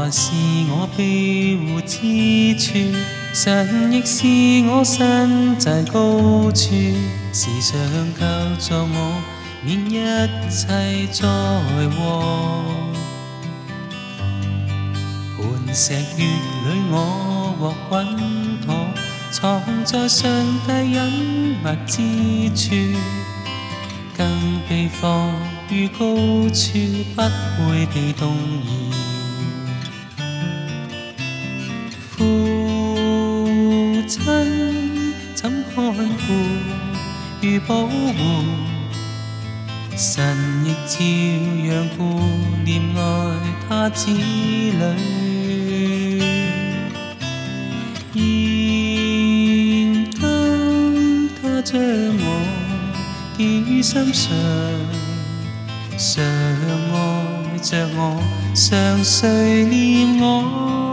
还是我庇护之处，神亦是我身在高处，时常救助我，免一切灾祸。磐石月里我获稳妥，藏在上帝隐密之处，更被放于高处，不会被动摇。亲怎看顾与保护？神亦照样顾念爱他子女。现今他将我记于心上，常爱着我，常垂念我。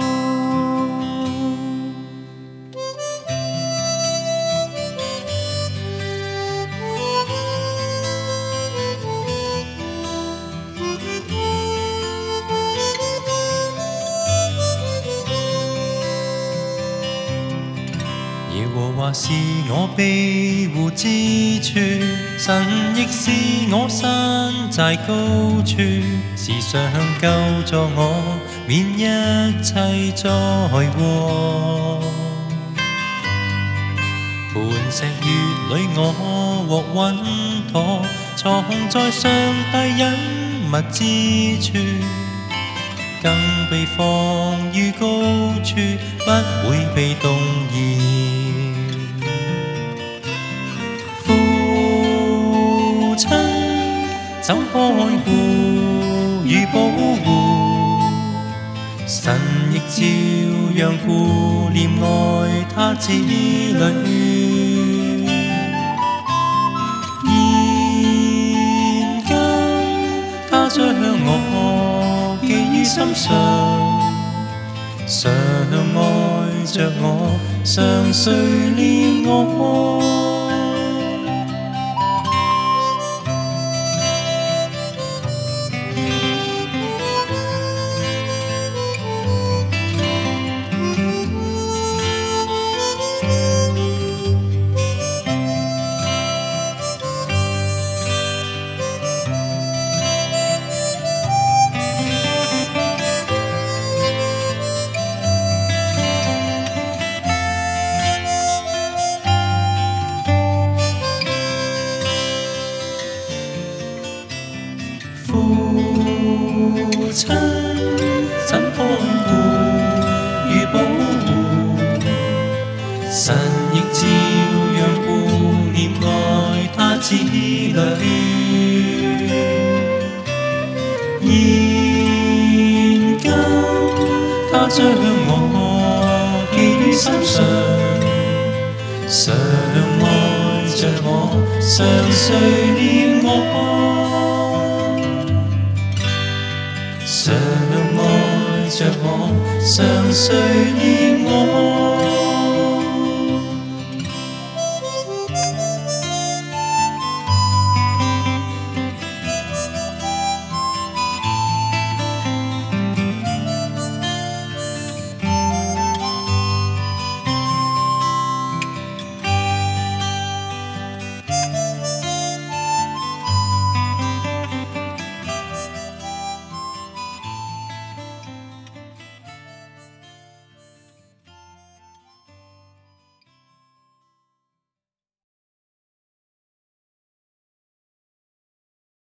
和华是我庇护之处，神亦是我山寨高处，时常救助我，免一切灾祸。磐石月里我获稳妥，藏在上帝隐密之处，更被放于高处，不会被动摇。走看顧與保護，神亦照樣顧念愛他子女。現今他將我記於心上，常愛着我，常垂念我。照样顧念愛他子女。現今他將我記於心上，常愛着我，常垂念我，常愛着我，常垂念。